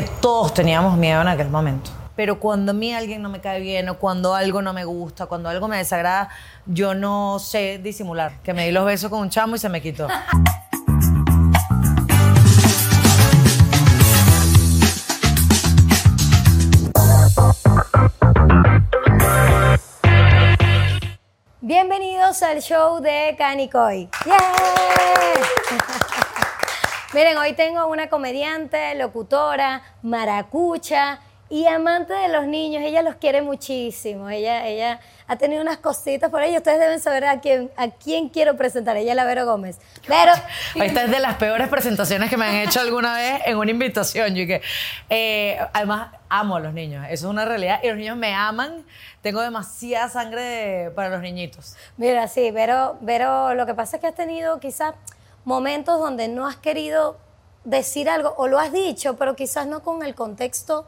que todos teníamos miedo en aquel momento. Pero cuando a mí alguien no me cae bien o cuando algo no me gusta, cuando algo me desagrada, yo no sé disimular. Que me di los besos con un chamo y se me quitó. Bienvenidos al show de Canicoy. ¡Yeah! Miren, hoy tengo una comediante, locutora, maracucha y amante de los niños. Ella los quiere muchísimo. Ella, ella ha tenido unas cositas por ahí. Ustedes deben saber a quién, a quién quiero presentar. Ella es la Vero Gómez. Pero. Esta es de las peores presentaciones que me han hecho alguna vez en una invitación. Yo que, eh, además, amo a los niños. Eso es una realidad. Y los niños me aman. Tengo demasiada sangre para los niñitos. Mira, sí, pero, pero lo que pasa es que has tenido quizás momentos donde no has querido decir algo o lo has dicho, pero quizás no con el contexto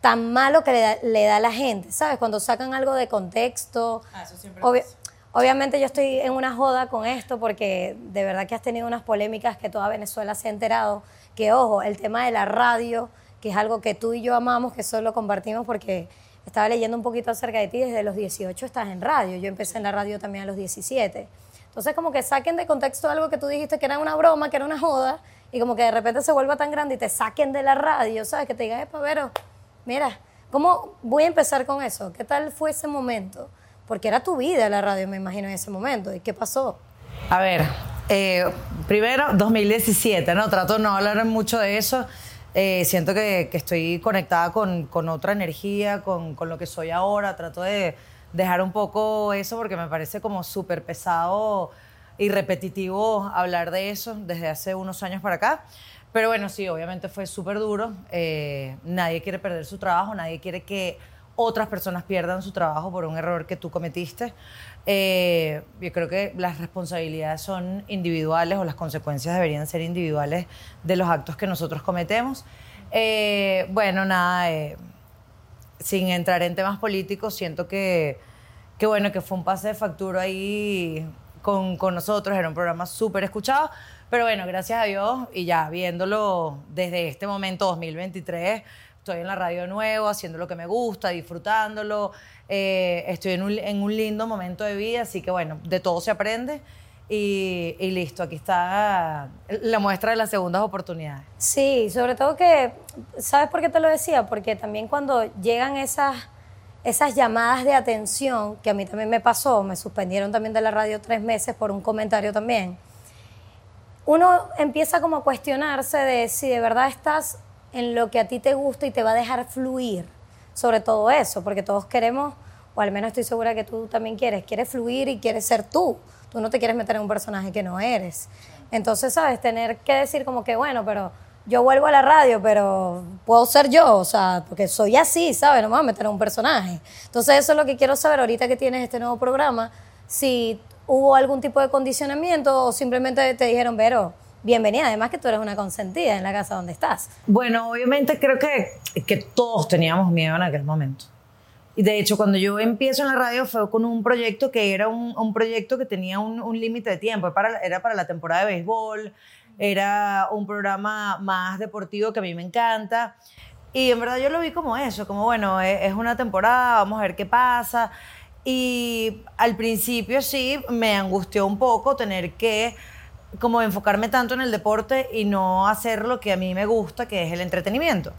tan malo que le da, le da a la gente, ¿sabes? Cuando sacan algo de contexto. Ah, eso siempre Obvi- Obviamente yo estoy en una joda con esto porque de verdad que has tenido unas polémicas que toda Venezuela se ha enterado. Que ojo, el tema de la radio, que es algo que tú y yo amamos, que solo compartimos porque estaba leyendo un poquito acerca de ti, desde los 18 estás en radio. Yo empecé en la radio también a los 17. Entonces como que saquen de contexto algo que tú dijiste que era una broma, que era una joda, y como que de repente se vuelva tan grande y te saquen de la radio, ¿sabes? Que te digan, epa, Vero, mira, ¿cómo voy a empezar con eso? ¿Qué tal fue ese momento? Porque era tu vida la radio, me imagino, en ese momento. ¿Y qué pasó? A ver, eh, primero 2017, ¿no? Trato de no hablar mucho de eso. Eh, siento que, que estoy conectada con, con otra energía, con, con lo que soy ahora. Trato de dejar un poco eso porque me parece como súper pesado y repetitivo hablar de eso desde hace unos años para acá. Pero bueno, sí, obviamente fue súper duro. Eh, nadie quiere perder su trabajo, nadie quiere que otras personas pierdan su trabajo por un error que tú cometiste. Eh, yo creo que las responsabilidades son individuales o las consecuencias deberían ser individuales de los actos que nosotros cometemos. Eh, bueno, nada, sin entrar en temas políticos, siento que, que bueno, que fue un pase de factura ahí con, con nosotros, era un programa súper escuchado, pero bueno, gracias a Dios y ya viéndolo desde este momento 2023, estoy en la radio de nuevo, haciendo lo que me gusta, disfrutándolo, eh, estoy en un, en un lindo momento de vida, así que bueno, de todo se aprende. Y, y listo, aquí está la muestra de las segundas oportunidades. Sí, sobre todo que, ¿sabes por qué te lo decía? Porque también cuando llegan esas, esas llamadas de atención, que a mí también me pasó, me suspendieron también de la radio tres meses por un comentario también, uno empieza como a cuestionarse de si de verdad estás en lo que a ti te gusta y te va a dejar fluir sobre todo eso, porque todos queremos, o al menos estoy segura que tú también quieres, quieres fluir y quieres ser tú. Tú no te quieres meter en un personaje que no eres. Entonces, ¿sabes? Tener que decir como que, bueno, pero yo vuelvo a la radio, pero puedo ser yo, o sea, porque soy así, ¿sabes? No me voy a meter en un personaje. Entonces, eso es lo que quiero saber ahorita que tienes este nuevo programa, si hubo algún tipo de condicionamiento o simplemente te dijeron, Vero, bienvenida, además que tú eres una consentida en la casa donde estás. Bueno, obviamente creo que, que todos teníamos miedo en aquel momento. Y de hecho, cuando yo empiezo en la radio fue con un proyecto que era un, un proyecto que tenía un, un límite de tiempo. Para, era para la temporada de béisbol, era un programa más deportivo que a mí me encanta. Y en verdad yo lo vi como eso, como bueno, es, es una temporada, vamos a ver qué pasa. Y al principio sí me angustió un poco tener que como enfocarme tanto en el deporte y no hacer lo que a mí me gusta, que es el entretenimiento.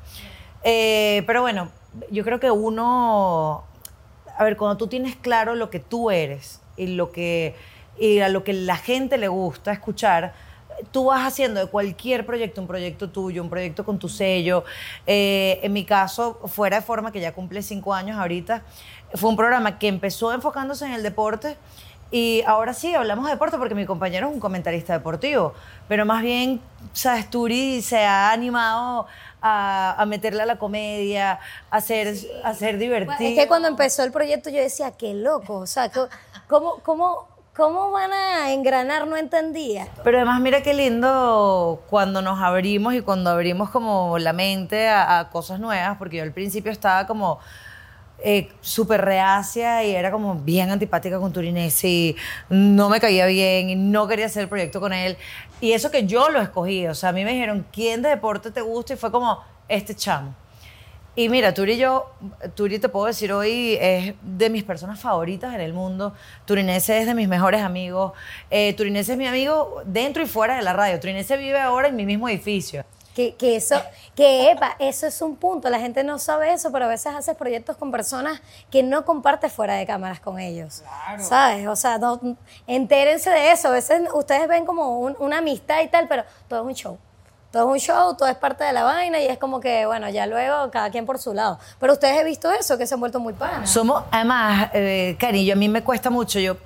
Eh, pero bueno, yo creo que uno, a ver, cuando tú tienes claro lo que tú eres y, lo que, y a lo que la gente le gusta escuchar, tú vas haciendo de cualquier proyecto un proyecto tuyo, un proyecto con tu sello. Eh, en mi caso, fuera de forma, que ya cumple cinco años ahorita, fue un programa que empezó enfocándose en el deporte y ahora sí, hablamos de deporte porque mi compañero es un comentarista deportivo, pero más bien, sabes, Turi se ha animado a, a meterle a la comedia, a ser, a ser divertido. Es que cuando empezó el proyecto yo decía, qué loco, o sea, ¿cómo, cómo, cómo van a engranar? No entendía. Pero además, mira qué lindo cuando nos abrimos y cuando abrimos como la mente a, cosas nuevas, porque yo al principio estaba como eh, súper reacia y era como bien antipática con Turinesi, no me caía bien y no quería hacer el proyecto con él. Y eso que yo lo escogí, o sea, a mí me dijeron, ¿quién de deporte te gusta? Y fue como, este chamo. Y mira, Turi y yo, Turi te puedo decir hoy, es de mis personas favoritas en el mundo. Turinese es de mis mejores amigos. Eh, Turinese es mi amigo dentro y fuera de la radio. Turinese vive ahora en mi mismo edificio. Que, que eso, que epa, eso es un punto. La gente no sabe eso, pero a veces haces proyectos con personas que no compartes fuera de cámaras con ellos. ¿Sabes? O sea, no, entérense de eso. A veces ustedes ven como un- una amistad y tal, pero todo es un show. Todo es un show, todo es parte de la vaina y es como que, bueno, ya luego cada quien por su lado. Pero ustedes he visto eso, que se han vuelto muy panas. Somos, además, eh, cariño, a mí me cuesta mucho. Yo,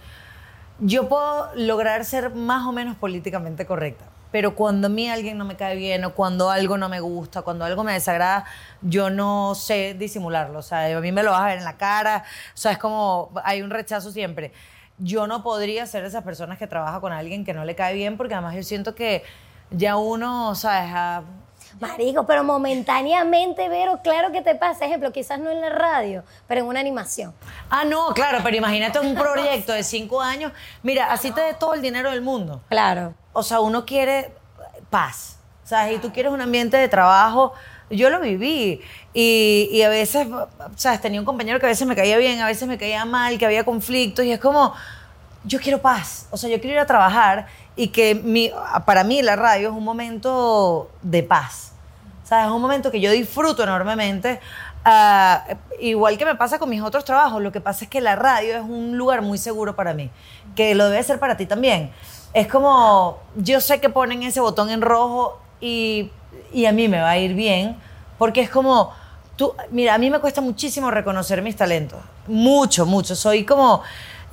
yo puedo lograr ser más o menos políticamente correcta. Pero cuando a mí alguien no me cae bien o cuando algo no me gusta, cuando algo me desagrada, yo no sé disimularlo. O sea, a mí me lo vas a ver en la cara. O sea, es como, hay un rechazo siempre. Yo no podría ser esas personas que trabaja con alguien que no le cae bien porque además yo siento que ya uno, ¿sabes? Ah, Marico, pero momentáneamente, Vero, claro que te pasa. Ejemplo, quizás no en la radio, pero en una animación. Ah, no, claro, pero imagínate un proyecto de cinco años. Mira, así te dé todo el dinero del mundo. Claro. O sea, uno quiere paz. ¿Sabes? Y tú quieres un ambiente de trabajo. Yo lo viví. Y, y a veces, ¿sabes? Tenía un compañero que a veces me caía bien, a veces me caía mal, que había conflictos. Y es como, yo quiero paz. O sea, yo quiero ir a trabajar y que mi, para mí la radio es un momento de paz. ¿Sabes? Es un momento que yo disfruto enormemente. Ah, igual que me pasa con mis otros trabajos, lo que pasa es que la radio es un lugar muy seguro para mí, que lo debe ser para ti también. Es como, yo sé que ponen ese botón en rojo y, y a mí me va a ir bien, porque es como, tú, mira, a mí me cuesta muchísimo reconocer mis talentos, mucho, mucho. Soy como,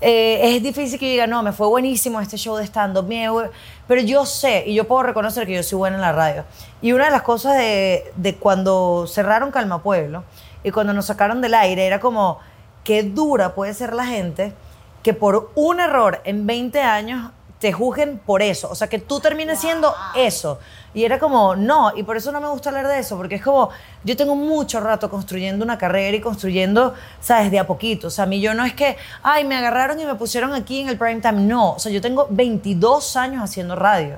eh, es difícil que yo diga, no, me fue buenísimo este show de stand-up, me fue-". pero yo sé y yo puedo reconocer que yo soy buena en la radio. Y una de las cosas de, de cuando cerraron Calma Pueblo y cuando nos sacaron del aire era como, qué dura puede ser la gente que por un error en 20 años te juzguen por eso. O sea, que tú termines siendo eso. Y era como, no, y por eso no me gusta hablar de eso, porque es como, yo tengo mucho rato construyendo una carrera y construyendo, ¿sabes? De a poquito. O sea, a mí yo no es que, ay, me agarraron y me pusieron aquí en el prime time. No, o sea, yo tengo 22 años haciendo radio.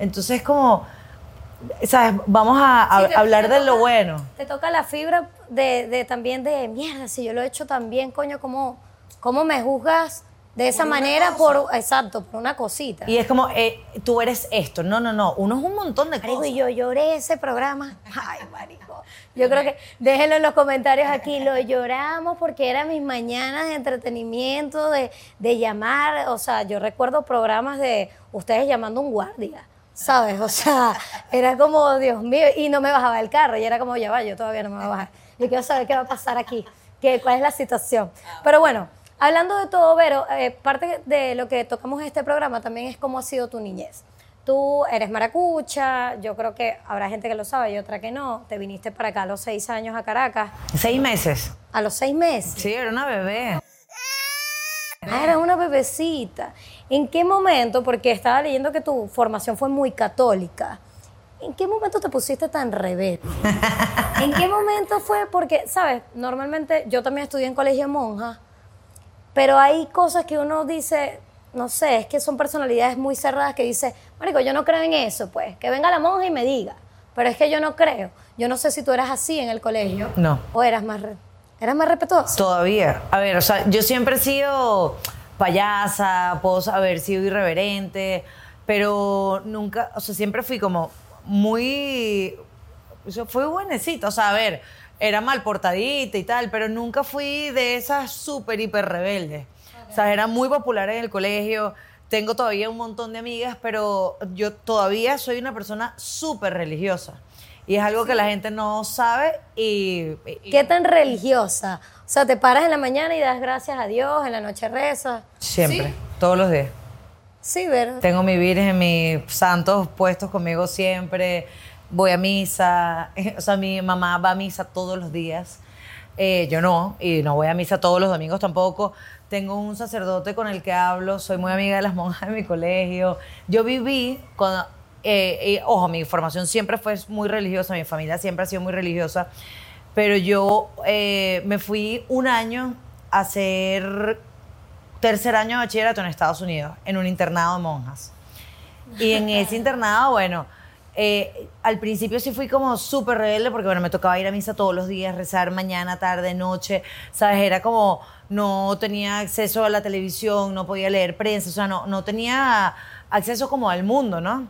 Entonces es como, ¿sabes? Vamos a, a- Sí, te- hablar de lo bueno. Te toca la fibra de, de también de mierda, si yo lo he hecho tan bien, coño, ¿cómo, cómo me juzgas de esa manera por, exacto, por una cosita? Y es como, eh, tú eres esto. No, no, no. Uno es un montón de Marico, cosas. y yo lloré ese programa. Ay, marico. Yo creo que déjenlo en los comentarios aquí. Lo lloramos porque eran mis mañanas de entretenimiento, de, de llamar. O sea, yo recuerdo programas de ustedes llamando a un guardia. ¿Sabes? O sea, era como, Dios mío, y no me bajaba el carro. Y era como, ya va, yo todavía no me voy a bajar. Yo quiero saber qué va a pasar aquí, qué, cuál es la situación. Pero bueno, hablando de todo, Vero, eh, parte de lo que tocamos en este programa también es cómo ha sido tu niñez. Tú eres maracucha, yo creo que habrá gente que lo sabe y otra que no. Te viniste para acá a los seis años a Caracas. Seis meses. A los seis meses. Sí, era una bebé. Ah, eras una bebecita. ¿En qué momento, porque estaba leyendo que tu formación fue muy católica, ¿en qué momento te pusiste tan rebelde? ¿En qué momento fue? Porque, ¿sabes? Normalmente yo también estudié en colegio de monjas, pero hay cosas que uno dice, no sé, es que son personalidades muy cerradas que dice, Marico, yo no creo en eso, pues, que venga la monja y me diga, pero es que yo no creo. Yo no sé si tú eras así en el colegio. No. O eras más, re- eras más respetuosa. Todavía. A ver, o sea, yo siempre he sido payasa, puedo haber sido irreverente, pero nunca, o sea, siempre fui como muy, yo fui buenecita, o sea, a ver, era mal portadita y tal, pero nunca fui de esas súper hiper rebeldes. O sea, era muy popular en el colegio, tengo todavía un montón de amigas, pero yo todavía soy una persona súper religiosa. Y es algo que la gente no sabe y, y- ¿Qué tan religiosa? O sea, te paras en la mañana y das gracias a Dios, en la noche rezas. Siempre, todos los días. Sí, ¿verdad? Tengo mi virgen, mis santos puestos conmigo siempre. Voy a misa. O sea, mi mamá va a misa todos los días. Eh, yo no, y no voy a misa todos los domingos tampoco. Tengo un sacerdote con el que hablo. Soy muy amiga de las monjas de mi colegio. Yo viví cuando. eh, eh, ojo, mi formación siempre fue muy religiosa. Mi familia siempre ha sido muy religiosa. Pero yo eh, me fui un año a hacer tercer año de bachillerato en Estados Unidos, en un internado de monjas. Y en ese internado, bueno, Eh, al principio sí fui como súper rebelde porque, bueno, me tocaba ir a misa todos los días, rezar mañana, tarde, noche, ¿sabes? Era como, no tenía acceso a la televisión, no podía leer prensa, o sea, no, no tenía acceso como al mundo, ¿no?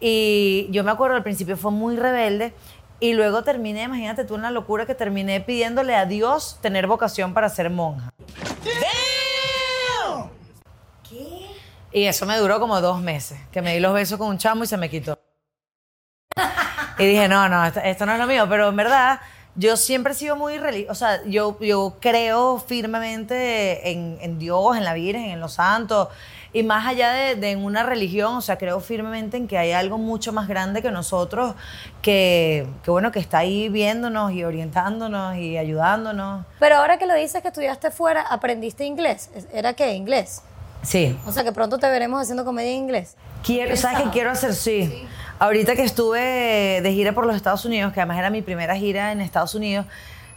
Y yo me acuerdo, al principio fue muy rebelde y luego terminé, imagínate tú, una locura que terminé pidiéndole a Dios tener vocación para ser monja. ¿Qué? Y eso me duró como dos meses, que me di los besos con un chamo y se me quitó. Y dije, no, no, esto, no es lo mío, pero en verdad yo siempre he sido muy religiosa, o sea, yo, yo creo firmemente en, Dios, en la Virgen, en los santos, y más allá de, de una religión, o sea, creo firmemente en que hay algo mucho más grande que nosotros, que, que bueno, que está ahí viéndonos y orientándonos y ayudándonos. Pero ahora que lo dices que estudiaste fuera, ¿aprendiste inglés? ¿Era qué? ¿Inglés? Sí. O sea, que pronto te veremos haciendo comedia en inglés. Quiero, ¿Sabes qué quiero hacer? Sí. Ahorita que estuve de gira por los Estados Unidos, que además era mi primera gira en Estados Unidos,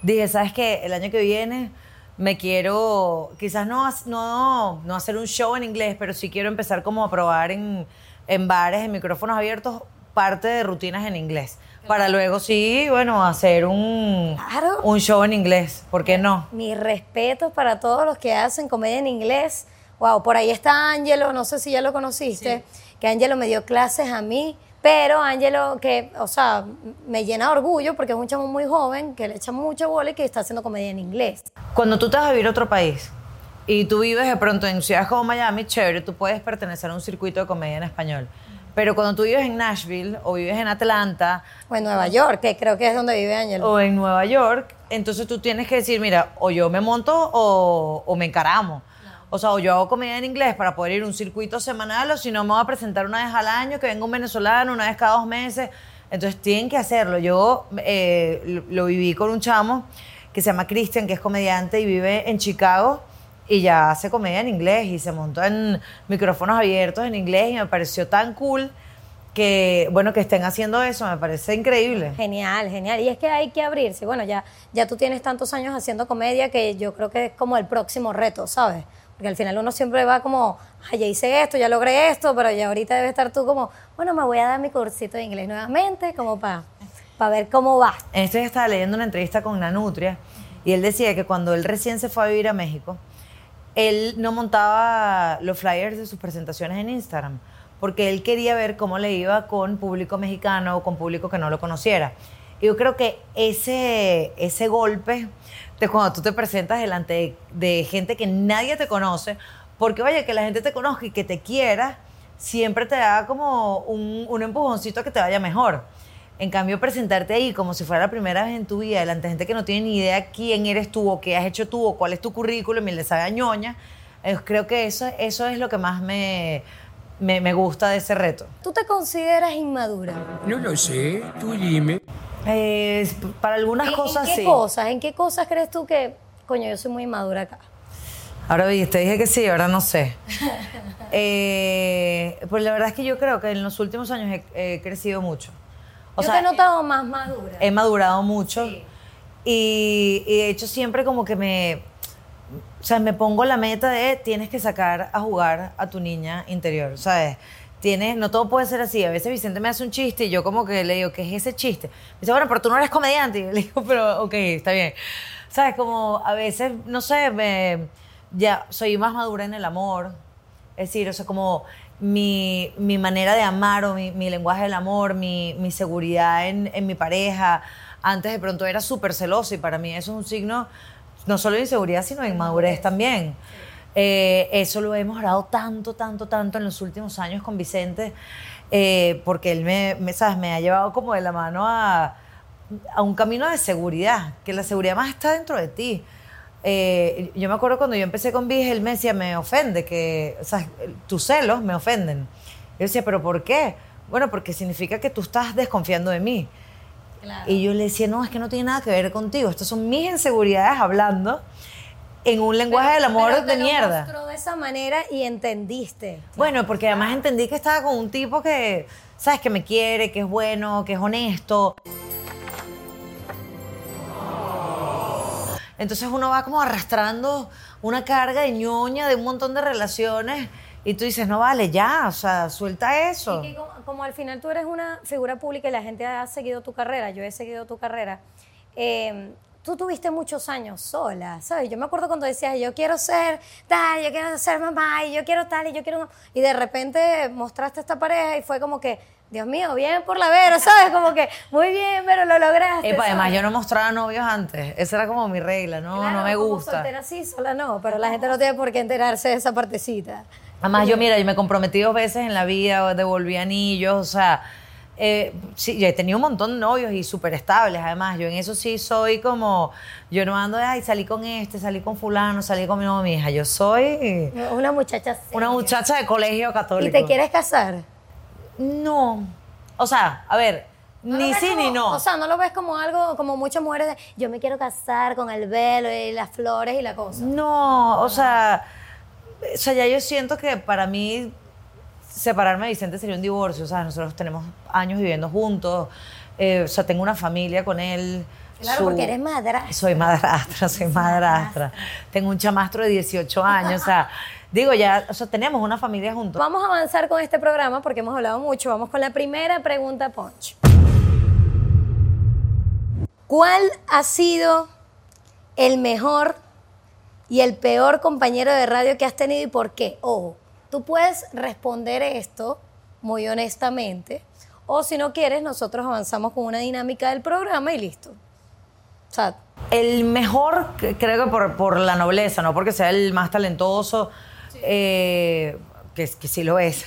dije, ¿sabes qué? El año que viene me quiero, quizás no, no, no hacer un show en inglés, pero sí quiero empezar como a probar en, en bares, en micrófonos abiertos, parte de rutinas en inglés. Para luego sí, bueno, hacer un, Claro. un show en inglés. ¿Por qué no? Mi respeto para todos los que hacen comedia en inglés. Wow, por ahí está Ángelo, no sé si ya lo conociste, que Ángelo me dio clases a mí, pero Ángelo que, o sea, me llena de orgullo porque es un chamo muy joven, que le echa mucho bola y que está haciendo comedia en inglés. Cuando tú te vas a vivir a otro país y tú vives de pronto en ciudades como Miami, chévere, tú puedes pertenecer a un circuito de comedia en español. Pero cuando tú vives en Nashville o vives en Atlanta O en Nueva York, que creo que es donde vive Ángelo. o en Nueva York, entonces tú tienes que decir, mira, o yo me monto o, o me encaramo. O sea, o yo hago comedia en inglés para poder ir a un circuito semanal, o si no me voy a presentar una vez al año, que venga un venezolano una vez cada dos meses. Entonces tienen que hacerlo. Yo eh, lo, viví con un chamo que se llama Christian, que es comediante y vive en Chicago y ya hace comedia en inglés y se montó en micrófonos abiertos en inglés y me pareció tan cool que, bueno, que estén haciendo eso, me parece increíble. Genial, genial. Y es que hay que abrirse. Bueno, ya, ya tú tienes tantos años haciendo comedia que yo creo que es como el próximo reto, ¿sabes? Porque al final uno siempre va como, ay, ya hice esto, ya logré esto, pero ya ahorita debe estar tú como, bueno, me voy a dar mi cursito de inglés nuevamente, como para ver cómo va. Esto ya estaba leyendo una entrevista con Nanutria y él decía que cuando él recién se fue a vivir a México, él no montaba los flyers de sus presentaciones en Instagram porque él quería ver cómo le iba con público mexicano o con público que no lo conociera. Yo creo que ese, ese golpe de cuando tú te presentas delante de, de gente que nadie te conoce, porque oye, que la gente te conozca y que te quiera, siempre te da como un, un empujoncito a que te vaya mejor. En cambio, presentarte ahí como si fuera la primera vez en tu vida, delante de gente que no tiene ni idea quién eres tú o qué has hecho tú o cuál es tu currículum y les haga ñoña, eh, creo que eso, eso es lo que más me, me, me gusta de ese reto. ¿Tú te consideras inmadura? No lo sé, tú dime. Eh, para algunas ¿En- cosas ¿En qué sí. cosas? ¿En qué cosas crees tú que, coño, yo soy muy inmadura acá? Ahora viste, dije que sí, ahora no sé. Eh, pues la verdad es que yo creo que en los últimos años he, he crecido mucho. O yo sea, te he notado más madura. he madurado mucho Sí. y, y de hecho siempre como que me, o sea, me pongo la meta de tienes que sacar a jugar a tu niña interior, ¿sabes? Tienes, no todo puede ser así. A veces Vicente me hace un chiste y yo como que le digo, ¿qué es ese chiste? Me dice, bueno, pero tú no eres comediante. Y le digo, pero ok, está bien. ¿Sabes? Como a veces, no sé, me, ya soy más madura en el amor. Es decir, o sea, como mi, mi manera de amar o mi, mi lenguaje del amor, mi, mi seguridad en, en mi pareja. Antes de pronto era súper celosa y para mí eso es un signo no solo de inseguridad, sino de inmadurez también. Eh, eso lo he mejorado tanto, tanto, tanto en los últimos años con Vicente, eh, porque él me, me, ¿sabes? me ha llevado como de la mano a, a un camino de seguridad, que la seguridad más está dentro de ti. Eh, yo me acuerdo cuando yo empecé con Viz, él me decía, me ofende, que o sea, tus celos me ofenden. Yo decía, ¿pero por qué? Bueno, porque significa que tú estás desconfiando de mí. Y yo le decía, no, es que no tiene nada que ver contigo. Estas son mis inseguridades hablando en un lenguaje del amor Pero te de lo mierda. mostró de esa manera y entendiste. Bueno, porque además entendí que estaba con un tipo que, ¿sabes? Que me quiere, que es bueno, que es honesto. Entonces uno va como arrastrando una carga de ñoña de un montón de relaciones y tú dices, no vale, ya, o sea, suelta eso. ¿Y cómo- como al final tú eres una figura pública y la gente ha seguido tu carrera, yo he seguido tu carrera, eh, tú tuviste muchos años sola, ¿sabes? Yo me acuerdo cuando decías, yo quiero ser tal, yo quiero ser mamá, y yo quiero tal, y yo quiero... Y de repente mostraste esta pareja y fue como que, Dios mío, bien por la Vero, ¿sabes? Como que, muy bien, pero lo lograste. Epa, además, ¿sabes? yo no mostraba novios antes. Esa era como mi regla, no, Claro, no me como gusta. soltera sí, sola no, pero la gente no tiene por qué enterarse de esa partecita. Además, yo, mira, yo me comprometí dos veces en la vida, devolví anillos, o sea, eh, sí, yo he tenido un montón de novios y súper estables, además, yo en eso sí soy como, yo no ando de, ay, salí con este, salí con fulano, salí con mi, no, mi hija, yo soy Una muchacha una seria. muchacha de colegio católico. ¿Y te quieres casar? No, o sea, a ver, ¿No lo ni sí como- ni no. O sea, no lo ves como algo, como muchas mujeres de, yo me quiero casar con el velo y las flores y la cosa. No, o sea, o sea, ya yo siento que para mí separarme de Vicente sería un divorcio. O sea, nosotros tenemos años viviendo juntos. eh, o sea, tengo una familia con él. Claro, Su- porque eres madrastra. Soy madrastra, soy madrastra. Tengo un chamastro de 18 años. O sea, digo, ya, o sea, tenemos una familia juntos. Vamos a avanzar con este programa porque hemos hablado mucho. Vamos con la primera pregunta, Punch. ¿Cuál ha sido el mejor y el peor compañero de radio que has tenido y por qué? Ojo, tú puedes responder esto muy honestamente o si no quieres, nosotros avanzamos con una dinámica del programa y listo. O sea, El mejor, creo que por, por la nobleza, no porque sea el más talentoso, eh, que, que sí lo es,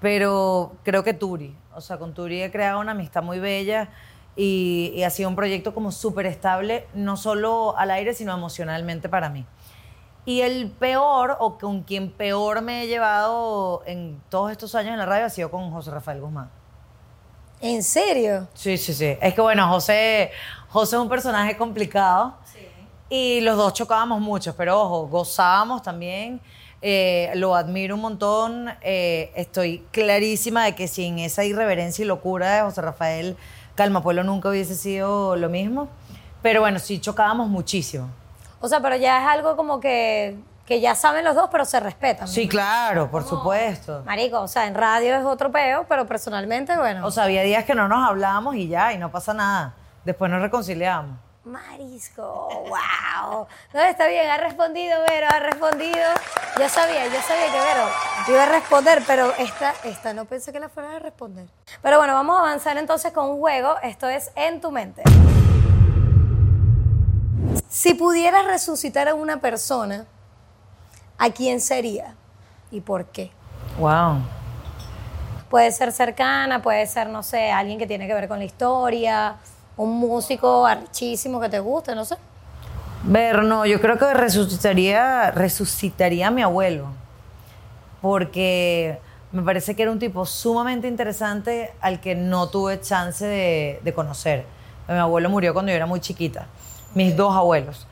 pero creo que Turi. O sea, con Turi he creado una amistad muy bella y, y ha sido un proyecto como súper estable, no solo al aire, sino emocionalmente para mí. Y el peor, o con quien peor me he llevado en todos estos años en la radio, ha sido con José Rafael Guzmán. ¿en serio? Sí, sí, sí. Es que bueno, José, José es un personaje complicado. Y los dos chocábamos mucho, pero ojo, gozábamos también. eh, lo admiro un montón. eh, estoy clarísima de que sin esa irreverencia y locura de José Rafael, Calma Pueblo nunca hubiese sido lo mismo. Pero bueno, sí chocábamos muchísimo. O sea, pero ya es algo como que, que ya saben los dos, pero se respetan. Sí, claro, por supuesto. Marico, o sea, en radio es otro peo, pero personalmente, bueno. O sea, había días que no nos hablábamos y ya, y no pasa nada. Después nos reconciliamos. Marisco, wow. No, está bien, ha respondido, Vero, ha respondido. Yo sabía, yo sabía que Vero iba a responder, pero esta, esta no pensé que la fuera a responder. Pero bueno, vamos a avanzar entonces con un juego. Esto es En tu mente. Si pudieras resucitar a una persona, ¿a quién sería? ¿Y por qué? Wow. Puede ser cercana, puede ser, no sé, alguien que tiene que ver con la historia, un músico archísimo que te guste, no sé. Ver, no, yo creo que resucitaría, resucitaría a mi abuelo. Porque me parece que era un tipo sumamente interesante al que no tuve chance de, de conocer. Mi abuelo murió cuando yo era muy chiquita. Mis dos abuelos.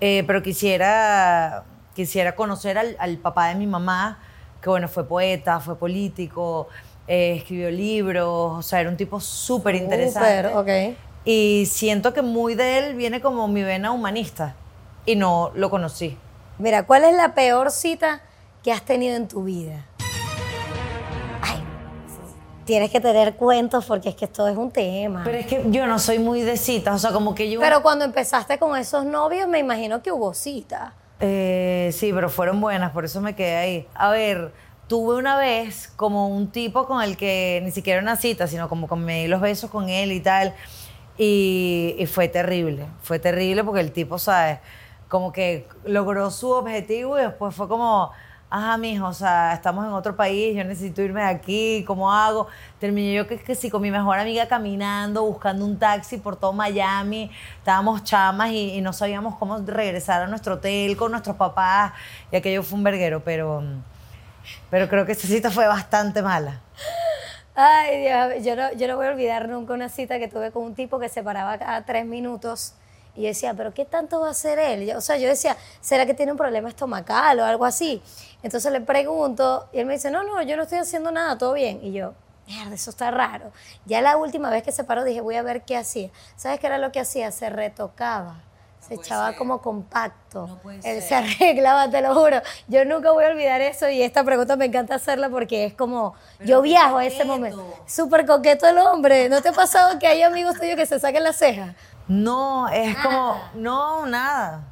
Eh, pero quisiera, quisiera conocer al, al papá de mi mamá, que bueno, fue poeta, fue político, eh, escribió libros, o sea, era un tipo súper interesante. Súper, ok. Y siento que muy de él viene como mi vena humanista. Y no lo conocí. Mira, ¿cuál es la peor cita que has tenido en tu vida? Tienes que tener cuentos porque es que esto es un tema. Pero es que yo no soy muy de citas. O sea, como que yo. Pero cuando empezaste con esos novios, me imagino que hubo cita. Eh, sí, pero fueron buenas, por eso me quedé ahí. A ver, tuve una vez como un tipo con el que ni siquiera una cita, sino como que me di los besos con él y tal. Y, y fue terrible. Fue terrible porque el tipo, ¿sabes? Como que logró su objetivo y después fue como, ajá, mijo, o sea, estamos en otro país, yo necesito irme de aquí, ¿cómo hago? Terminé yo que, que sí, con mi mejor amiga caminando, buscando un taxi por todo Miami, estábamos chamas y, y no sabíamos cómo regresar a nuestro hotel con nuestros papás, y aquello fue un verguero, pero, pero creo que esa cita fue bastante mala. Ay, Dios, yo no, yo no voy a olvidar nunca una cita que tuve con un tipo que se paraba cada tres minutos y yo decía, ¿pero qué tanto va a hacer él? Yo- o sea, yo decía, ¿será que tiene un problema estomacal o algo así? Entonces le pregunto y él me dice, no, no, yo no estoy haciendo nada, todo bien. Y yo, mierda, eso está raro. Ya la última vez que se paró dije, voy a ver qué hacía. ¿Sabes qué era lo que hacía? Se retocaba. Se echaba como compacto. No puede Él ser. se arreglaba, te lo juro. Yo nunca voy a olvidar eso y esta pregunta me encanta hacerla porque es como, yo qué viajo a ese coqueto. momento. Súper coqueto el hombre. ¿No te ha pasado que hay amigos tuyos que se saquen las cejas? No, es como, no, nada.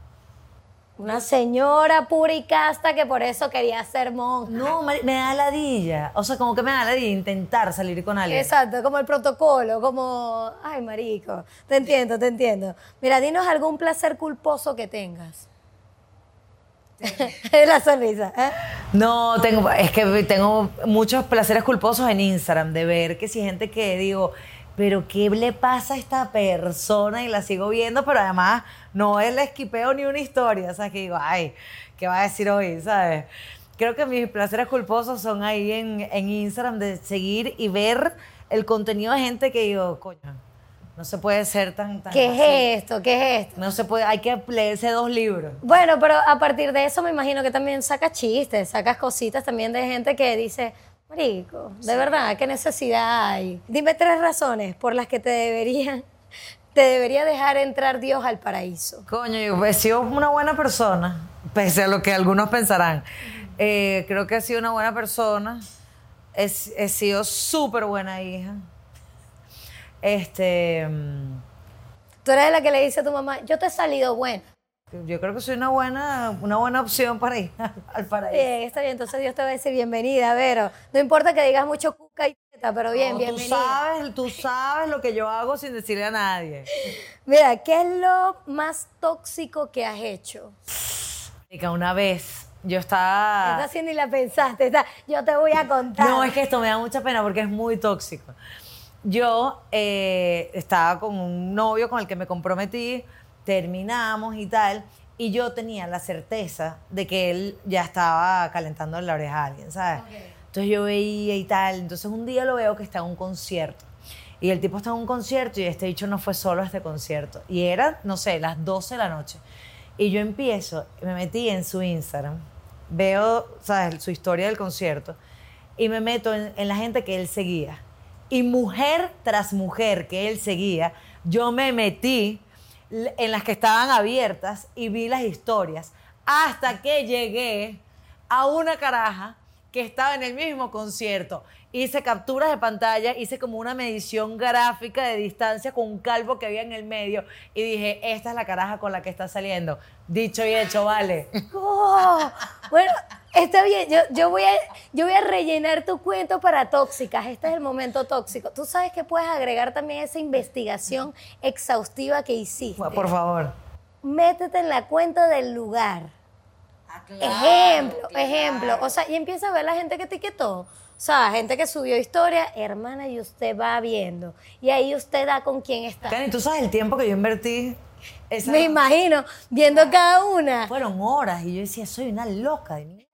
Una señora pura y casta que por eso quería ser monja. No, me da ladilla. O sea, como que me da ladilla intentar salir con alguien. Exacto, como el protocolo, como, ay, marico, te entiendo, te entiendo. Mira, dinos algún placer culposo que tengas. La sonrisa, ¿eh? No, tengo, es que tengo muchos placeres culposos en Instagram de ver que si gente que digo, pero ¿qué le pasa a esta persona? Y la sigo viendo, pero además no es la esquipeo ni una historia. O sea, que digo, ay, ¿qué va a decir hoy? ¿Sabes? Creo que mis placeres culposos son ahí en, en Instagram de seguir y ver el contenido de gente que digo, coño, no se puede ser tan... tan ¿Qué es esto? ¿Qué es esto? No se puede, hay que leerse dos libros. Bueno, pero a partir de eso me imagino que también sacas chistes, sacas cositas también de gente que dice, marico, de verdad, ¿qué necesidad hay? Dime tres razones por las que te deberían, te debería dejar entrar Dios al paraíso. Coño, yo he sido una buena persona, pese a lo que algunos pensarán. Eh, creo que he sido una buena persona. He, he sido súper buena hija. Este, mm, Tú eres la que le dice a tu mamá, yo te he salido buena. Yo creo que soy una buena, una buena opción para ir al paraíso. Bien, está bien, entonces Dios te va a decir bienvenida, Vero. No importa que digas mucho cuca y teta, pero bien, No, tú bienvenida. sabes, tú sabes lo que yo hago sin decirle a nadie. Mira, ¿qué es lo más tóxico que has hecho? Una vez yo Esta estaba... sí ni la pensaste, yo te voy a contar. No, es que esto me da mucha pena porque es muy tóxico. Yo eh, estaba con un novio con el que me comprometí, terminamos y tal, y yo tenía la certeza de que él ya estaba calentando la oreja a alguien, ¿sabes? Entonces yo veía y tal, entonces un día lo veo que está en un concierto. Y el tipo está en un concierto y este dicho no fue solo a este concierto. Y era, no sé, las 12 de la noche. Y yo empiezo, me metí en su Instagram, veo, ¿sabes? Su historia del concierto y me meto en, en la gente que él seguía. Y mujer tras mujer que él seguía, yo me metí en las que estaban abiertas y vi las historias hasta que llegué a una caraja que estaba en el mismo concierto. Hice capturas de pantalla, hice como una medición gráfica de distancia con un calvo que había en el medio y dije, esta es la caraja con la que está saliendo. Dicho y hecho, vale. Oh, bueno, está bien. Yo, yo, voy a, yo voy a rellenar tu cuento para tóxicas. Este es el momento tóxico. Tú sabes que puedes agregar también esa investigación exhaustiva que hiciste. Por favor. Métete en la cuenta del lugar. ejemplo, ejemplo. O sea, y empieza a ver la gente que te etiquetó. O sea, gente que subió historia, hermana, y usted va viendo. Y ahí usted da con quién está. Cani, ¿tú sabes el tiempo que yo invertí? Esa Me imagino, viendo cada una. Fueron horas y yo decía, soy una loca de mierda.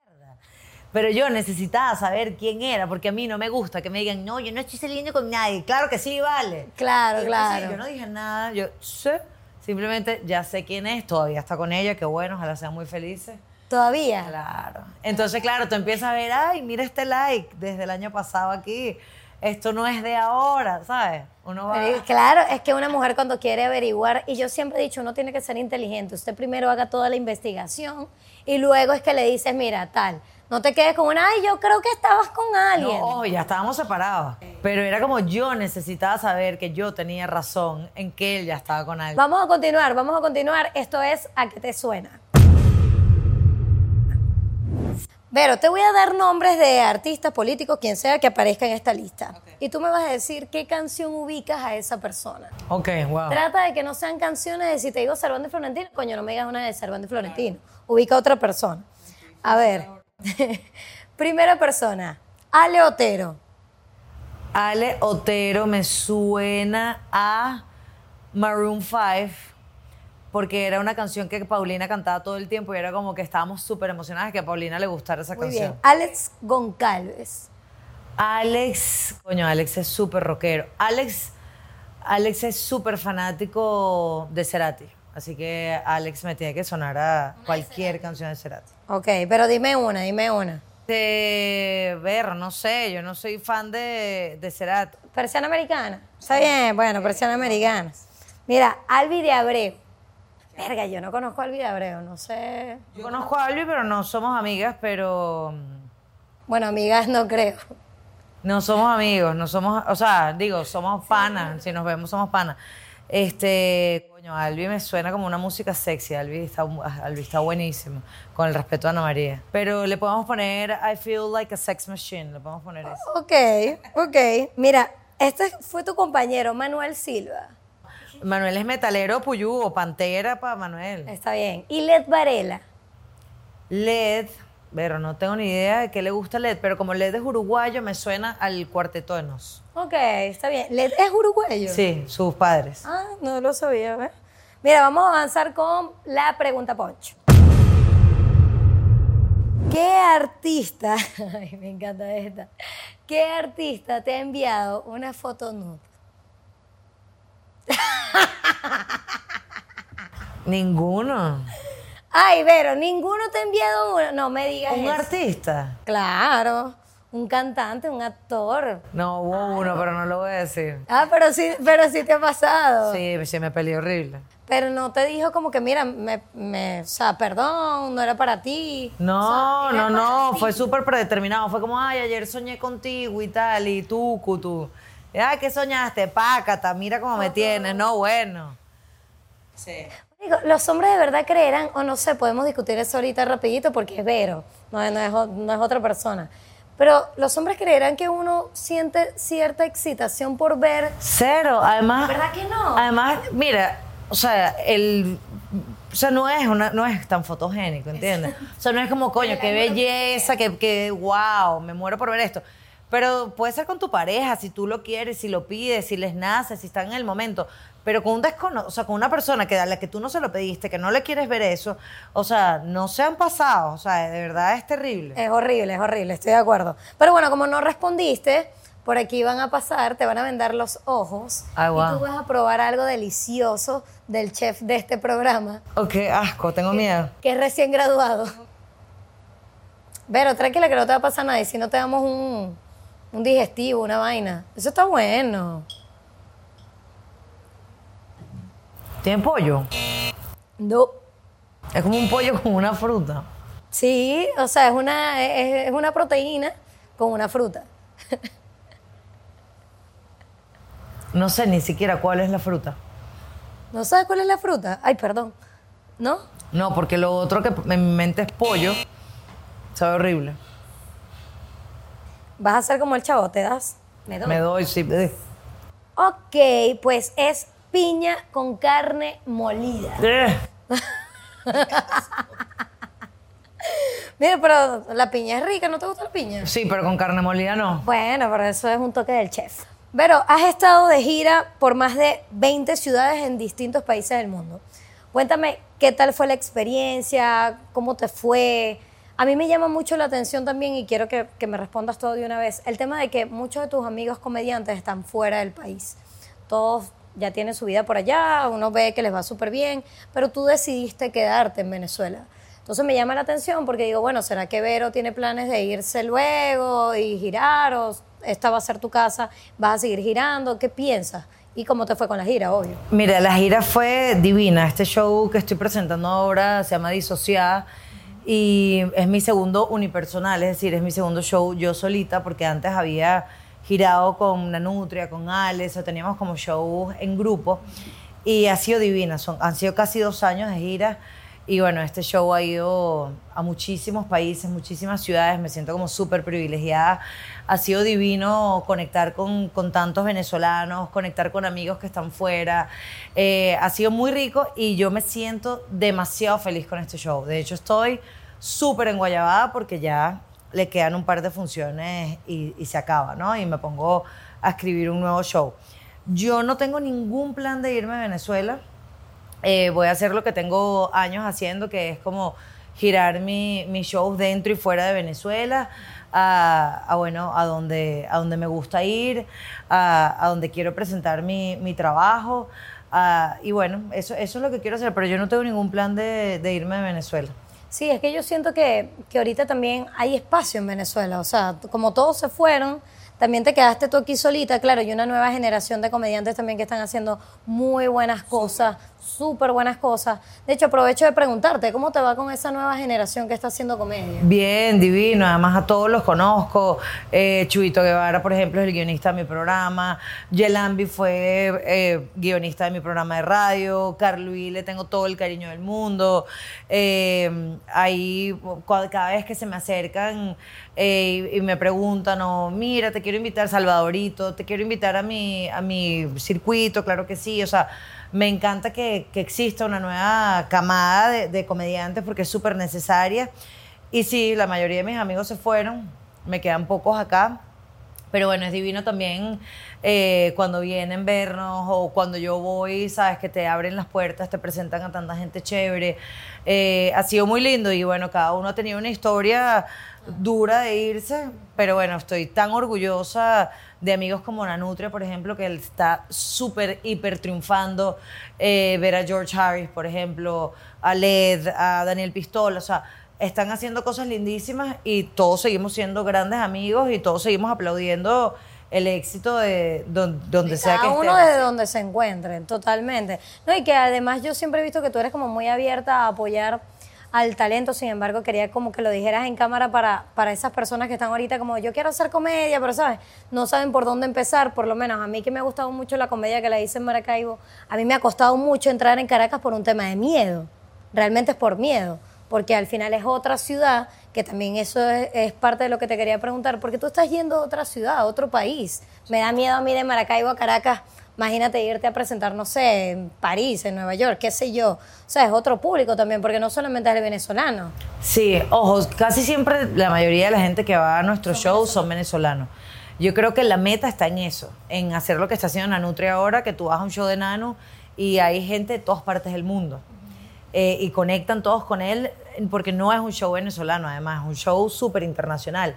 Pero yo necesitaba saber quién era, porque a mí no me gusta que me digan, no, yo no estoy saliendo con nadie. Claro que sí, vale. Claro, Entonces, claro. Yo no dije nada, yo sé, simplemente ya sé quién es, todavía está con ella, qué bueno, ojalá sean muy felices. Todavía. Claro. Entonces, claro, tú empiezas a ver, ay, mira este like desde el año pasado aquí. Esto no es de ahora, ¿sabes? Uno va. Pero, Claro, es que una mujer cuando quiere averiguar, y yo siempre he dicho, uno tiene que ser inteligente. Usted primero haga toda la investigación y luego es que le dices, mira, tal. No te quedes con una, ay, yo creo que estabas con alguien. No, ya estábamos separados. Pero era como yo necesitaba saber que yo tenía razón en que él ya estaba con alguien. Vamos a continuar, vamos a continuar. Esto es ¿A qué te suena? Pero te voy a dar nombres de artistas, políticos, quien sea que aparezca en esta lista. Y tú me vas a decir qué canción ubicas a esa persona. Ok, wow. Trata de que no sean canciones de si te digo Servando y Florentino, coño, no me digas una de Servando y Florentino. Ubica a otra persona. A ver. Primera persona, Ale Otero. Ale Otero me suena a Maroon 5 porque era una canción que Paulina cantaba todo el tiempo y era como que estábamos súper emocionadas que a Paulina le gustara esa Muy canción. bien. Alex Goncalves. Alex, coño, Alex es súper rockero. Alex, Alex es súper fanático de Cerati. Así que Alex me tiene que sonar a cualquier canción de Cerati. Ok, pero dime una, dime una. De ver, no sé, yo no soy fan de, de Cerati. Persiana americana. Está bien, bueno, persiana americana. Mira, Albi de Abreu. Verga, yo no conozco a Albi de Abreu, no sé. Yo conozco a Albi, pero no somos amigas, pero Bueno, amigas no creo. no somos amigos, no somos, o sea, digo, somos panas, si nos vemos somos panas. Este, coño, Albi me suena como una música sexy, Albi está, Albi está buenísimo, con el respeto a Ana María. Pero le podemos poner I feel like a sex machine, le podemos poner eso. Ok, ok. Mira, este fue tu compañero, Manuel Silva. Manuel es metalero, Puyú o Pantera para Manuel. Está bien. Y Led Varela. Led, pero no tengo ni idea de qué le gusta Led, pero como Led es uruguayo, me suena al cuarteto de Nos. Ok, está bien. ¿Led es uruguayo? Sí, sus padres. Ah, no lo sabía, ¿ves? Mira, vamos a avanzar con la pregunta Poncho. ¿Qué artista, ay, me encanta esta, qué artista te ha enviado una foto nude? Ninguno. Ay, Vero, ninguno te ha enviado una. No me digas ¿Un eso. artista? Claro, un cantante, un actor. No, hubo uno, pero no lo voy a decir. Ah, pero sí, pero sí te ha pasado. Sí, sí me peleé horrible. Pero no te dijo como que, mira, me, me, o sea, perdón, no era para ti. No, O sea, no, no, fue súper predeterminado. Fue como, ay, ayer soñé contigo y tal, y tú, tú. Ay, ¿qué soñaste? Pácata, mira cómo me tienes. No, bueno. Sí. Digo, los hombres de verdad creerán, o no sé, podemos discutir eso ahorita rapidito porque es Vero, no, es- no es, no es otra persona. Pero los hombres creerán que uno siente cierta excitación por ver. Cero, además. ¿Verdad que no? Además, mira, o sea, el. O sea, no es, una, no es tan fotogénico, ¿entiendes? O sea, no es como, coño, qué belleza, que, que wow, me muero por ver esto. Pero puede ser con tu pareja, si tú lo quieres, si lo pides, si les nace, si están en el momento. Pero con un descono o sea, con una persona que a la que tú no se lo pediste, que no le quieres ver eso, o sea, no se han pasado, o sea, de verdad es terrible. Es horrible, es horrible, estoy de acuerdo. Pero bueno, como no respondiste, por aquí van a pasar, te van a vendar los ojos Ay, y guau. tú vas a probar algo delicioso del chef de este programa, Ok, asco, tengo miedo. que es recién graduado. Pero tranquila que no te va a pasar nada y si no te damos un, un digestivo, una vaina. Eso está bueno. ¿Tiene pollo? No. Es como un pollo con una fruta. Sí, o sea, es una, es, es una proteína con una fruta. No sé ni siquiera cuál es la fruta. ¿No sabes cuál es la fruta? Ay, perdón. ¿No? No, porque lo otro que en mi mente es pollo. Sabe horrible. Vas a ser como el chavo, ¿te das? Me doy. Me doy, sí. Ok, pues es piña con carne molida. Eh. Mira, pero la piña es rica, ¿no te gusta la piña? Sí, pero con carne molida no. Bueno, pero eso es un toque del chef. Pero has estado de gira por más de 20 ciudades en distintos países del mundo. Cuéntame qué tal fue la experiencia, cómo te fue. A mí me llama mucho la atención también, y quiero que, que me respondas todo de una vez, el tema de que muchos de tus amigos comediantes están fuera del país. Todos ya tienen su vida por allá, uno ve que les va súper bien, pero tú decidiste quedarte en Venezuela. Entonces me llama la atención porque digo, bueno, ¿será que Vero tiene planes de irse luego y girar? ¿O esta va a ser tu casa? ¿Vas a seguir girando? ¿Qué piensas? ¿Y cómo te fue con la gira, obvio? Mira, la gira fue divina. Este show que estoy presentando ahora se llama Disociada y es mi segundo unipersonal, es decir, es mi segundo show yo solita porque antes había girado con Nanutria, con Alex, o teníamos como shows en grupo y ha sido divina. Son, han sido casi dos años de gira y bueno, este show ha ido a muchísimos países, muchísimas ciudades, me siento como súper privilegiada. Ha sido divino conectar con, con tantos venezolanos, conectar con amigos que están fuera. Eh, ha sido muy rico y yo me siento demasiado feliz con este show. De hecho, estoy súper enguayabada porque ya le quedan un par de funciones y, se acaba, ¿no? Y me pongo a escribir un nuevo show. Yo no tengo ningún plan de irme a Venezuela. Eh, voy a hacer lo que tengo años haciendo, que es como girar mi, mis shows dentro y fuera de Venezuela, a, a, bueno, a donde, a donde me gusta ir, a, a donde quiero presentar mi, mi trabajo. a- y bueno, eso, eso es lo que quiero hacer, pero yo no tengo ningún plan de, de irme de Venezuela. Sí, es que yo siento que, que ahorita también hay espacio en Venezuela. O sea, como todos se fueron, también te quedaste tú aquí solita. Claro, y una nueva generación de comediantes también que están haciendo muy buenas cosas, súper buenas cosas. De hecho, aprovecho de preguntarte, ¿cómo te va con esa nueva generación que está haciendo comedia? Bien, divino. Además, a todos los conozco. Eh, Chuito Guevara, por ejemplo, es el guionista de mi programa. Yelambi fue eh, guionista de mi programa de radio. Carluí, le tengo todo el cariño del mundo. Eh, ahí, cada vez que se me acercan eh, y, y me preguntan, o mira, te quiero invitar, Salvadorito, te quiero invitar a mi, a mi circuito, claro que sí. O sea, me encanta que, que exista una nueva camada de, de comediantes porque es súper necesaria. Y sí, la mayoría de mis amigos se fueron, me quedan pocos acá. Pero bueno, es divino también eh, cuando vienen vernos o cuando yo voy, sabes, que te abren las puertas, te presentan a tanta gente chévere. Eh, ha sido muy lindo y bueno, cada uno ha tenido una historia dura de irse, pero bueno, estoy tan orgullosa de amigos como Nanutria, por ejemplo, que él está súper, hiper triunfando. Eh, ver a George Harris, por ejemplo, a Led, a Daniel Pistola, o sea, están haciendo cosas lindísimas y todos seguimos siendo grandes amigos y todos seguimos aplaudiendo el éxito de don- donde sea que Cada uno desde donde se encuentren, totalmente. No, y que además yo siempre he visto que tú eres como muy abierta a apoyar al talento, sin embargo quería como que lo dijeras en cámara para, para esas personas que están ahorita como yo quiero hacer comedia, pero sabes, no saben por dónde empezar, por lo menos a mí que me ha gustado mucho la comedia que la hice en Maracaibo, a mí me ha costado mucho entrar en Caracas por un tema de miedo, realmente es por miedo, porque al final es otra ciudad, que también eso es, es parte de lo que te quería preguntar, porque tú estás yendo a otra ciudad, a otro país, me da miedo a mí de Maracaibo a Caracas, Imagínate irte a presentar, no sé, en París, en Nueva York, qué sé yo. O sea, es otro público también, porque no solamente es el venezolano. Sí, ojo, casi siempre la mayoría de la gente que va a nuestros shows son venezolanos. Yo creo que la meta está en eso, en hacer lo que está haciendo Nanutria ahora, que tú vas a un show de Nanu y hay gente de todas partes del mundo. Eh, y conectan todos con él, porque no es un show venezolano, además, es un show súper internacional.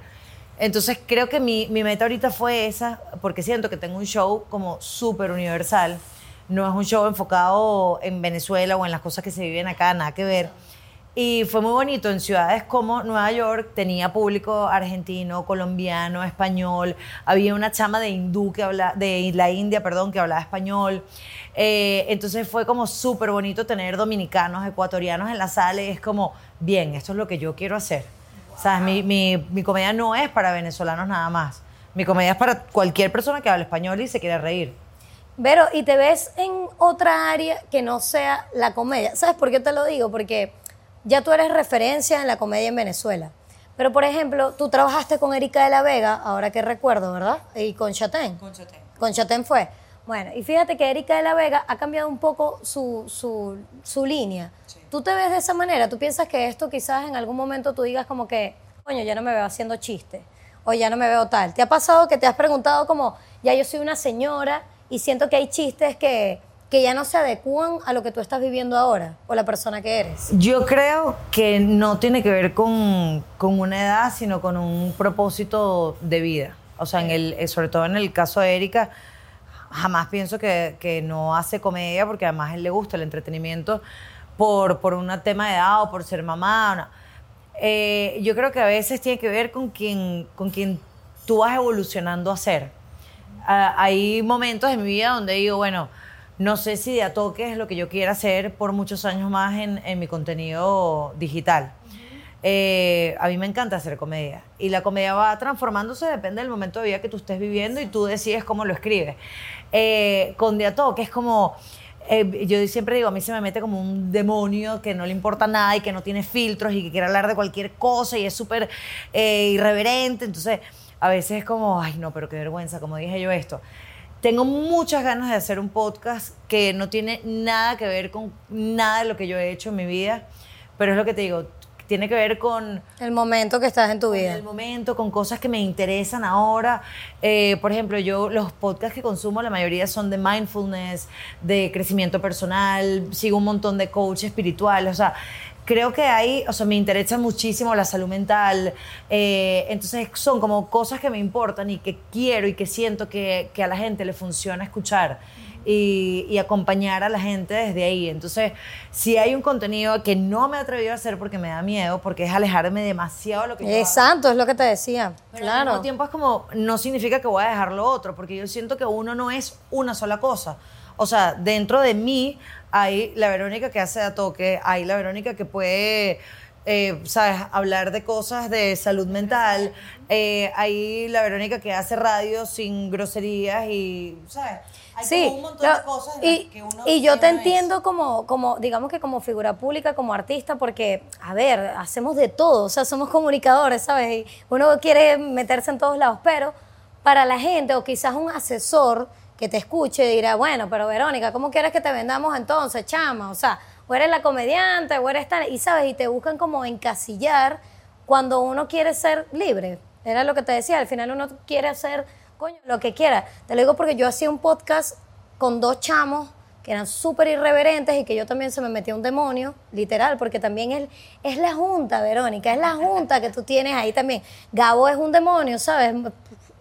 Entonces creo que mi, mi meta ahorita fue esa, porque siento que tengo un show como súper universal. No es un show enfocado en Venezuela o en las cosas que se viven acá, nada que ver. Y fue muy bonito en ciudades como Nueva York, tenía público argentino, colombiano, español. Había una chama de hindú que habla, de la India, perdón, que hablaba español. Eh, entonces fue como súper bonito tener dominicanos, ecuatorianos en la sala y es como, bien, esto es lo que yo quiero hacer. ¿Sabes? Mi, mi, mi comedia no es para venezolanos nada más. Mi comedia es para cualquier persona que hable español y se quiera reír. Vero, ¿y te ves en otra área que no sea la comedia? ¿Sabes por qué te lo digo? Porque ya tú eres referencia en la comedia en Venezuela. Pero, por ejemplo, tú trabajaste con Erika de la Vega, ahora que recuerdo, ¿verdad? Y con Chatén. Con Chatén. Con Chatén fue. Bueno, y fíjate que Erika de la Vega ha cambiado un poco su, su, su línea. ¿Tú te ves de esa manera? ¿Tú piensas que esto quizás en algún momento tú digas como que, coño, ya no me veo haciendo chistes? O ya no me veo tal. ¿Te ha pasado que te has preguntado como, ya yo soy una señora y siento que hay chistes que, que ya no se adecúan a lo que tú estás viviendo ahora o la persona que eres? Yo creo que no tiene que ver con, con una edad, sino con un propósito de vida. O sea, en el, eh, sobre todo en el caso de Erika, jamás pienso que, que no hace comedia porque además a él le gusta el entretenimiento por, por un tema de edad o por ser mamá. no. Eh, yo creo que a veces tiene que ver con quien, con quien tú vas evolucionando a ser. Ah, hay momentos en mi vida donde digo, bueno, no sé si de a toque es lo que yo quiera hacer por muchos años más en, en mi contenido digital. Eh, a mí me encanta hacer comedia y la comedia va transformándose, depende del momento de vida que tú estés viviendo y tú decides cómo lo escribes. Eh, con de a toque es como, eh, yo siempre digo, a mí se me mete como un demonio que no le importa nada y que no tiene filtros y que quiere hablar de cualquier cosa y es súper eh, irreverente, entonces a veces es como, ay no, pero qué vergüenza, como dije yo esto. Tengo muchas ganas de hacer un podcast que no tiene nada que ver con nada de lo que yo he hecho en mi vida, pero es lo que te digo, tiene que ver con El momento que estás en tu vida. el momento, con cosas que me interesan ahora. Eh, por ejemplo, yo los podcasts que consumo, la mayoría son de mindfulness, de crecimiento personal, sigo un montón de coaches espirituales, o sea, creo que ahí, o sea, me interesa muchísimo la salud mental, eh, entonces son como cosas que me importan y que quiero y que siento que, que a la gente le funciona escuchar. Y, y acompañar a la gente desde ahí. Entonces, si hay un contenido que no me he atrevido a hacer porque me da miedo, porque es alejarme demasiado de lo que yo hago. Exacto, es lo que te decía. Pero al claro. mismo tiempo es como, no significa que voy a dejar lo otro, porque yo siento que uno no es una sola cosa. O sea, dentro de mí hay la Verónica que hace a toque, hay la Verónica que puede eh, ¿sabes? Hablar de cosas de salud mental. Eh, hay la Verónica que hace radio sin groserías y, ¿sabes? Hay sí, como un montón de cosas en y, las que uno y yo te eso. entiendo como, como, digamos que como figura pública, como artista, porque, a ver, hacemos de todo, o sea, somos comunicadores, ¿sabes? Y uno quiere meterse en todos lados, pero para la gente o quizás un asesor que te escuche dirá, bueno, pero Verónica, ¿cómo quieres que te vendamos entonces, chama? O sea, o eres la comediante, o eres tal, y sabes, y te buscan como encasillar cuando uno quiere ser libre. Era lo que te decía, al final uno quiere hacer, coño, lo que quiera. Te lo digo porque yo hacía un podcast con dos chamos que eran súper irreverentes y que yo también se me metía un demonio, literal, porque también es, es la junta, Verónica, es la junta que tú tienes ahí también. Gabo es un demonio, ¿sabes?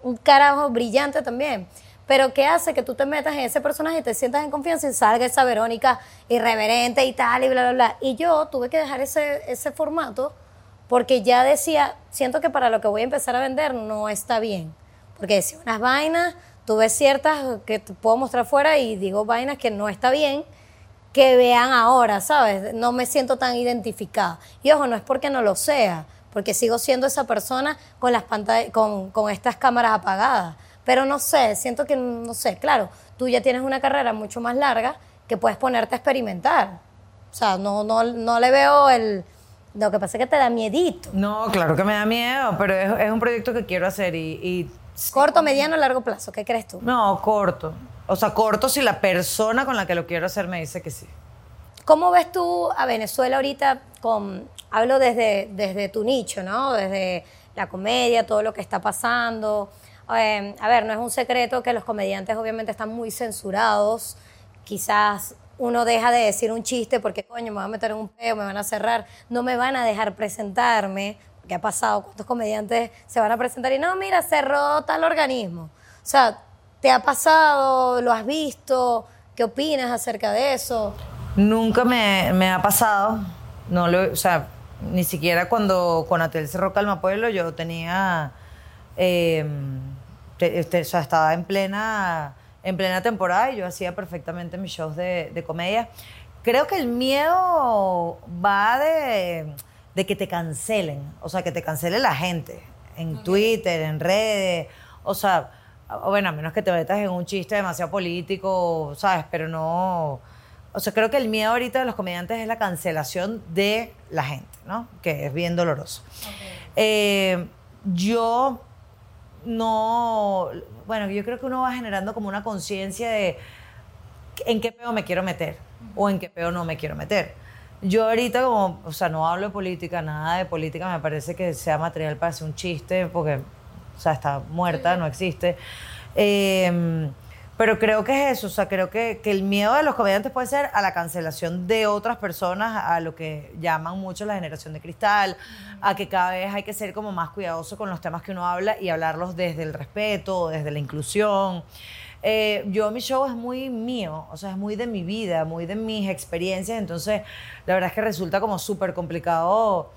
Un carajo brillante también. Pero ¿qué hace que tú te metas en ese personaje y te sientas en confianza y salga esa Verónica irreverente y tal y bla, bla, bla? Y yo tuve que dejar ese, ese formato porque ya decía, siento que para lo que voy a empezar a vender no está bien. Porque decía unas vainas, tú ves ciertas que te puedo mostrar fuera y digo vainas que no está bien, que vean ahora, ¿sabes? No me siento tan identificada. Y ojo, no es porque no lo sea, porque sigo siendo esa persona con las con, con estas cámaras apagadas. Pero no sé, siento que, no sé, claro, tú ya tienes una carrera mucho más larga que puedes ponerte a experimentar. O sea, no, no, no le veo el... Lo que pasa es que te da miedito. No, claro que me da miedo, pero es, es un proyecto que quiero hacer y... y Corto, mediano, largo plazo, ¿qué crees tú? no, corto. O sea, corto si la persona con la que lo quiero hacer me dice que sí. ¿Cómo ves tú a Venezuela ahorita con, hablo desde, desde tu nicho, ¿no? Desde la comedia, todo lo que está pasando. Eh, a ver, no es un secreto que los comediantes obviamente están muy censurados. Quizás uno deja de decir un chiste porque, coño, me van a meter en un peo, me van a cerrar, no me van a dejar presentarme. ¿Qué ha pasado? ¿Cuántos comediantes se van a presentar y no, mira, cerró tal organismo? O sea, ¿te ha pasado? ¿Lo has visto? ¿Qué opinas acerca de eso? Nunca me, me ha pasado. No lo, o sea, ni siquiera cuando con Atel cerró Calma Pueblo yo tenía. eh, este, o sea, estaba en plena, en plena temporada y yo hacía perfectamente mis shows de, de comedia. Creo que el miedo va de, de que te cancelen, o sea, que te cancele la gente en Twitter, en redes, o sea, bueno, a menos que te metas en un chiste demasiado político, ¿sabes? Pero no. O sea, creo que el miedo ahorita de los comediantes es la cancelación de la gente, ¿no? Que es bien doloroso. Eh, yo no. Bueno, yo creo que uno va generando como una conciencia de en qué peo me quiero meter o en qué peo no me quiero meter. Yo ahorita como, o sea, no hablo de política, nada de política, me parece que sea material para hacer un chiste, porque, o sea, está muerta, no existe. Eh, pero creo que es eso, o sea, creo que, que el miedo de los comediantes puede ser a la cancelación de otras personas, a lo que llaman mucho la generación de cristal, a que cada vez hay que ser como más cuidadoso con los temas que uno habla y hablarlos desde el respeto, desde la inclusión. Eh, yo mi show es muy mío, o sea, es muy de mi vida, muy de mis experiencias, entonces la verdad es que resulta como súper complicado.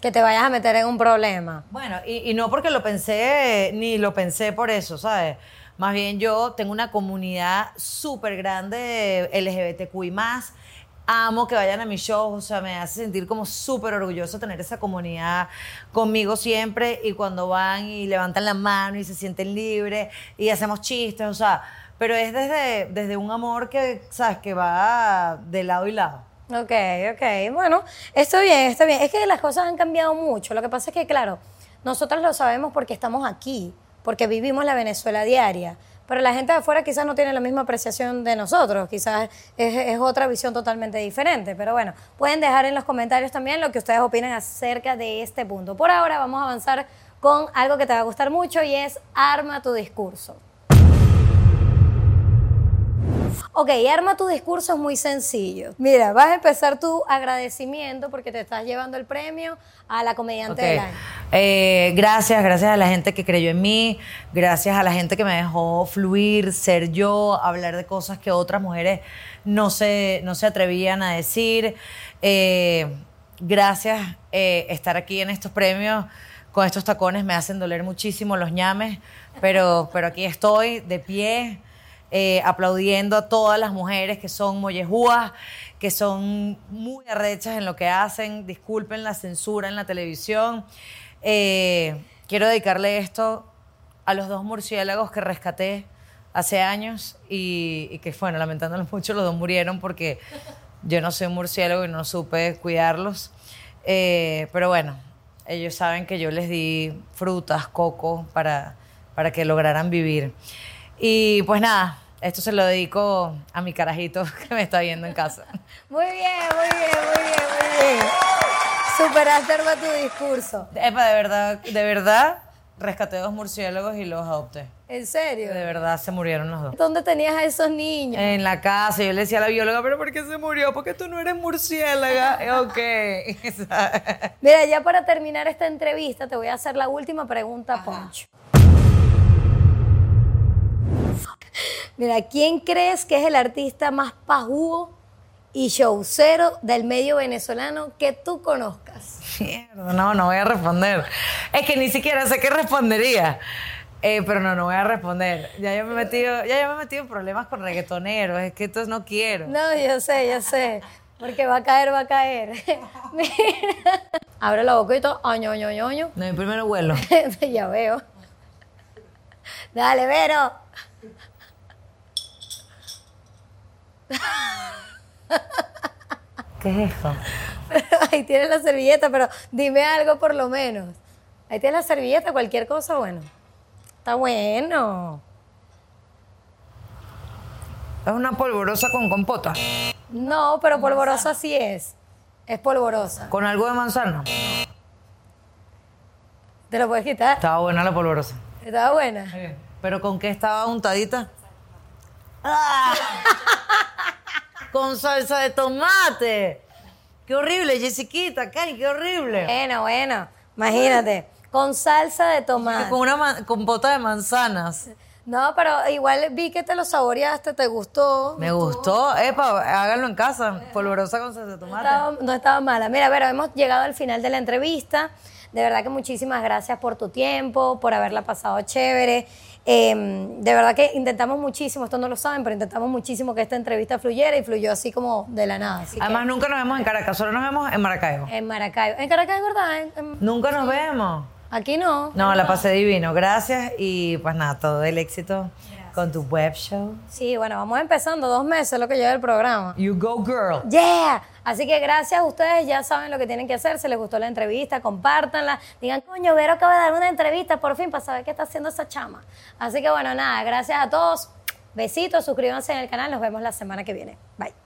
Que te vayas a meter en un problema. Bueno, y, y no porque lo pensé, ni lo pensé por eso, ¿sabes? Más bien yo tengo una comunidad súper grande LGBTQI+, amo que vayan a mis shows, o sea, me hace sentir como súper orgulloso tener esa comunidad conmigo siempre y cuando van y levantan la mano y se sienten libres y hacemos chistes, o sea, pero es desde, desde un amor que, ¿sabes? Que va de lado y lado. Ok, ok. Bueno, está bien, está bien. Es que las cosas han cambiado mucho. Lo que pasa es que, claro, nosotros lo sabemos porque estamos aquí, porque vivimos la Venezuela diaria. Pero la gente de afuera quizás no tiene la misma apreciación de nosotros, quizás es, es otra visión totalmente diferente. Pero bueno, pueden dejar en los comentarios también lo que ustedes opinan acerca de este punto. Por ahora vamos a avanzar con algo que te va a gustar mucho y es arma tu discurso. Ok, arma tu discurso es muy sencillo. Mira, vas a empezar tu agradecimiento porque te estás llevando el premio a la comediante del año. Eh, gracias, gracias a la gente que creyó en mí, gracias a la gente que me dejó fluir, ser yo, hablar de cosas que otras mujeres no se, no se atrevían a decir. Eh, gracias eh, estar aquí en estos premios. Con estos tacones me hacen doler muchísimo los ñames, pero, pero aquí estoy de pie. Eh, aplaudiendo a todas las mujeres que son mollejúas, que son muy arrechas en lo que hacen. Disculpen la censura en la televisión. Eh, quiero dedicarle esto a los dos murciélagos que rescaté hace años y, que, bueno, lamentándolos mucho, los dos murieron porque yo no soy un murciélago y no supe cuidarlos. Eh, pero bueno, ellos saben que yo les di frutas, coco, para, para que lograran vivir. Y pues nada, esto se lo dedico a mi carajito que me está viendo en casa. Muy bien, muy bien, muy bien, muy bien. Superaste tu discurso. Epa, de verdad, de verdad, rescaté dos murciélagos y los adopté. ¿En serio? De verdad, se murieron los dos. ¿Dónde tenías a esos niños? En la casa, yo le decía a la bióloga, pero ¿por qué se murió? Porque tú no eres murciélaga. ok. Mira, ya para terminar esta entrevista, te voy a hacer la última pregunta, Poncho. Mira, ¿quién crees que es el artista más pajugo y showcero del medio venezolano que tú conozcas? Mierda, no, no voy a responder. Es que ni siquiera sé qué respondería. Eh, pero no, no voy a responder. Ya yo me he metido, ya yo me he metido en problemas con reggaetoneros. Es que entonces no quiero. No, yo sé, yo sé. Porque va a caer, va a caer. Mira. Abre la boquita. Año, año, año, año. No, yo primero vuelo. ya veo. Dale, Vero. ¿Qué es eso? Ahí tienes la servilleta, pero dime algo por lo menos. Ahí tienes la servilleta, cualquier cosa, bueno. Está bueno. Es una polvorosa con compota. No, pero polvorosa sí es. Es polvorosa. Con algo de manzana. ¿Te lo puedes quitar? Estaba buena la polvorosa. Estaba buena. ¿Pero con qué estaba untadita? ¡Ah! con salsa de tomate. Qué horrible, Jessiquita, Cari, qué horrible. Bueno, bueno. Imagínate. Con salsa de tomate. Con una ma- compota de manzanas. No, pero igual vi que te lo saboreaste, te gustó. Me gustó. Epa, háganlo en casa. Polvorosa con salsa de tomate. estaba- no estaba mala. Mira, pero hemos llegado al final de la entrevista. De verdad que muchísimas gracias por tu tiempo, por haberla pasado chévere. Eh, de verdad que intentamos muchísimo, esto no lo saben, pero intentamos muchísimo que esta entrevista fluyera y fluyó así como de la nada. Así que- Además, nunca nos vemos en Caracas, solo nos vemos en Maracaibo. en Maracaibo. En Caracas, ¿verdad? En- en- Nunca nos vemos. aquí no. No, la pasé divino. Gracias y pues nada, todo el éxito con tu web show. Sí, bueno, vamos empezando, dos meses lo que lleva el programa. You go girl. Yeah. Así que gracias a ustedes, ya saben lo que tienen que hacer. Si les gustó la entrevista, compártanla. Digan, coño, Vero acaba de dar una entrevista por fin para saber qué está haciendo esa chama. Así que bueno, nada, gracias a todos. Besitos, suscríbanse en el canal. Nos vemos la semana que viene. Bye.